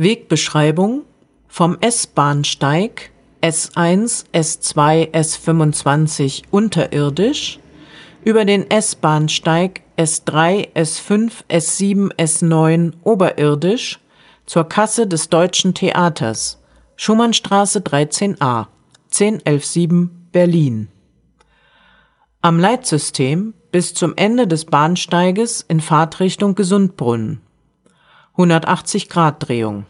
Wegbeschreibung vom S-Bahnsteig S1, S2, S25 unterirdisch über den S-Bahnsteig S3, S5, S7, S9 oberirdisch zur Kasse des Deutschen Theaters, Schumannstraße 13a, 10117 Berlin. Am Leitsystem bis zum Ende des Bahnsteiges in Fahrtrichtung Gesundbrunnen. 180 Grad Drehung.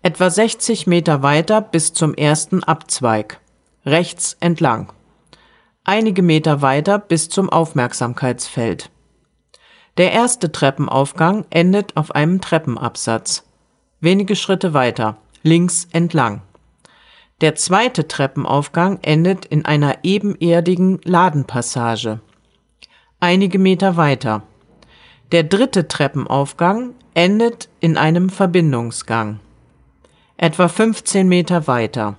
Etwa 60 Meter weiter bis zum ersten Abzweig. Rechts entlang. Einige Meter weiter bis zum Aufmerksamkeitsfeld. Der erste Treppenaufgang endet auf einem Treppenabsatz. Wenige Schritte weiter. Links entlang. Der zweite Treppenaufgang endet in einer ebenerdigen Ladenpassage. Einige Meter weiter. Der dritte Treppenaufgang endet in einem Verbindungsgang. Etwa 15 Meter weiter.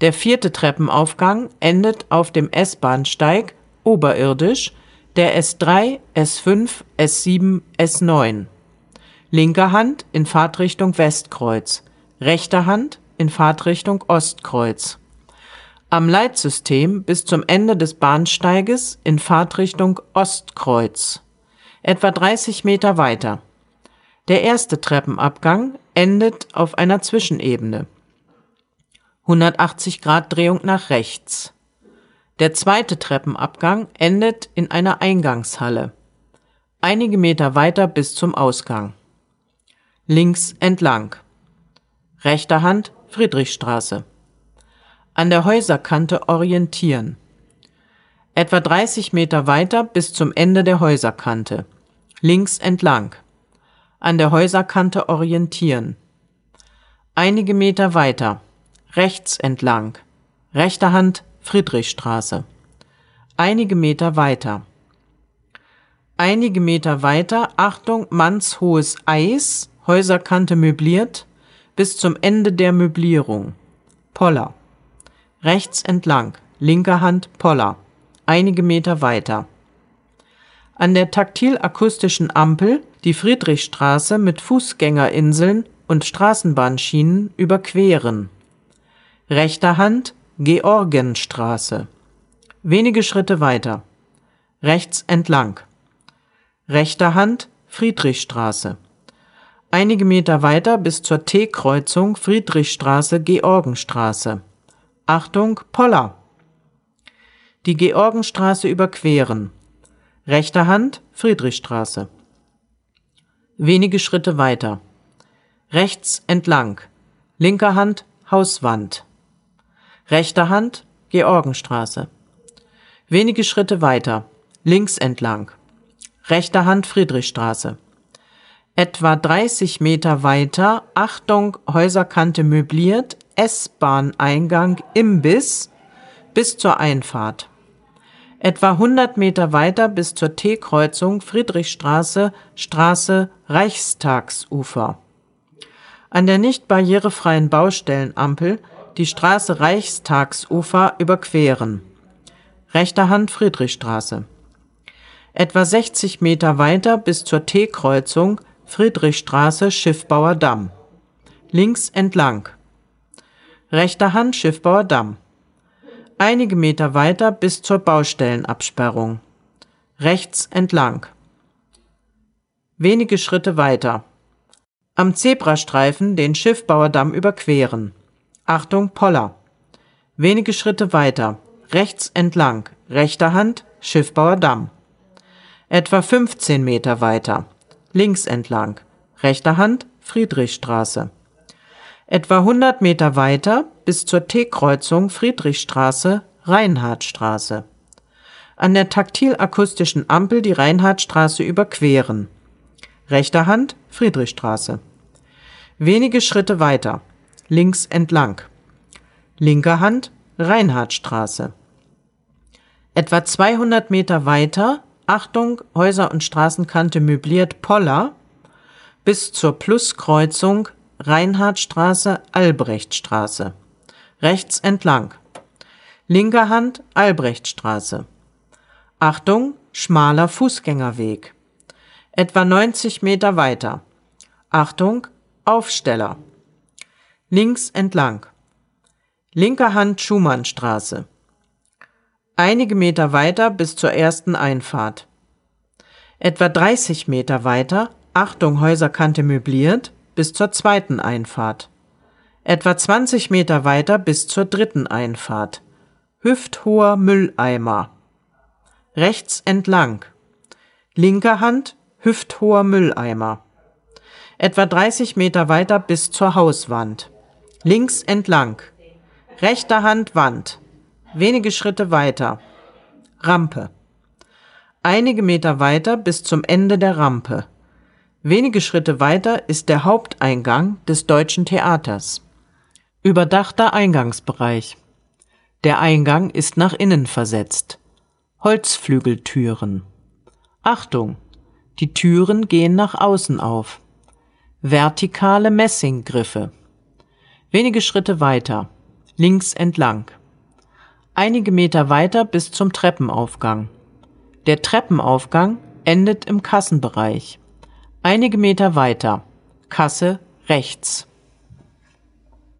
Der vierte Treppenaufgang endet auf dem S-Bahnsteig oberirdisch der S3, S5, S7, S9. Linker Hand in Fahrtrichtung Westkreuz, rechter Hand in Fahrtrichtung Ostkreuz. Am Leitsystem bis zum Ende des Bahnsteiges in Fahrtrichtung Ostkreuz. Etwa 30 Meter weiter. Der erste Treppenabgang endet auf einer Zwischenebene. 180 Grad Drehung nach rechts. Der zweite Treppenabgang endet in einer Eingangshalle. Einige Meter weiter bis zum Ausgang. Links entlang. Rechter Hand Friedrichstraße. An der Häuserkante orientieren. Etwa 30 Meter weiter bis zum Ende der Häuserkante. Links entlang an der Häuserkante orientieren. Einige Meter weiter, rechts entlang, rechter Hand Friedrichstraße. Einige Meter weiter. Einige Meter weiter, Achtung, mannshohes Eis, Häuserkante möbliert, bis zum Ende der Möblierung. Poller. Rechts entlang, linker Hand Poller. Einige Meter weiter. An der taktil-akustischen Ampel die Friedrichstraße mit Fußgängerinseln und Straßenbahnschienen überqueren. Rechter Hand Georgenstraße. Wenige Schritte weiter. Rechts entlang. Rechter Hand Friedrichstraße. Einige Meter weiter bis zur T-Kreuzung Friedrichstraße Georgenstraße. Achtung, Poller! Die Georgenstraße überqueren. Rechter Hand Friedrichstraße. Wenige Schritte weiter. Rechts entlang. Linker Hand Hauswand. Rechter Hand Georgenstraße. Wenige Schritte weiter. Links entlang. Rechter Hand Friedrichstraße. Etwa 30 Meter weiter. Achtung, Häuserkante möbliert. S-Bahn-Eingang Imbiss bis zur Einfahrt. Etwa 100 Meter weiter bis zur T-Kreuzung Friedrichstraße, Straße Reichstagsufer. An der nicht barrierefreien Baustellenampel die Straße Reichstagsufer überqueren. Rechter Hand Friedrichstraße. Etwa 60 Meter weiter bis zur T-Kreuzung Friedrichstraße Schiffbauer Damm. Links entlang. Rechter Hand Schiffbauer Damm einige Meter weiter bis zur Baustellenabsperrung. Rechts entlang. Wenige Schritte weiter. Am Zebrastreifen den Schiffbauerdamm überqueren. Achtung, Poller. Wenige Schritte weiter. Rechts entlang. Rechter Hand, Schiffbauerdamm. Etwa 15 Meter weiter. Links entlang. Rechter Hand, Friedrichstraße. Etwa 100 Meter weiter bis zur T-Kreuzung Friedrichstraße, Reinhardtstraße. An der taktil-akustischen Ampel die Reinhardtstraße überqueren. Rechter Hand Friedrichstraße. Wenige Schritte weiter. Links entlang. Linker Hand Reinhardtstraße. Etwa 200 Meter weiter, Achtung, Häuser- und Straßenkante möbliert Poller, bis zur Pluskreuzung Reinhardtstraße, Albrechtstraße. Rechts entlang. Linker Hand Albrechtstraße. Achtung, schmaler Fußgängerweg. Etwa 90 Meter weiter. Achtung, Aufsteller. Links entlang. Linker Hand Schumannstraße. Einige Meter weiter bis zur ersten Einfahrt. Etwa 30 Meter weiter, Achtung Häuserkante möbliert, bis zur zweiten Einfahrt. Etwa 20 Meter weiter bis zur dritten Einfahrt. Hüfthoher Mülleimer. Rechts entlang. Linker Hand hüfthoher Mülleimer. Etwa 30 Meter weiter bis zur Hauswand. Links entlang. Rechter Hand Wand. Wenige Schritte weiter. Rampe. Einige Meter weiter bis zum Ende der Rampe. Wenige Schritte weiter ist der Haupteingang des Deutschen Theaters. Überdachter Eingangsbereich. Der Eingang ist nach innen versetzt. Holzflügeltüren. Achtung! Die Türen gehen nach außen auf. Vertikale Messinggriffe. Wenige Schritte weiter. Links entlang. Einige Meter weiter bis zum Treppenaufgang. Der Treppenaufgang endet im Kassenbereich. Einige Meter weiter. Kasse rechts.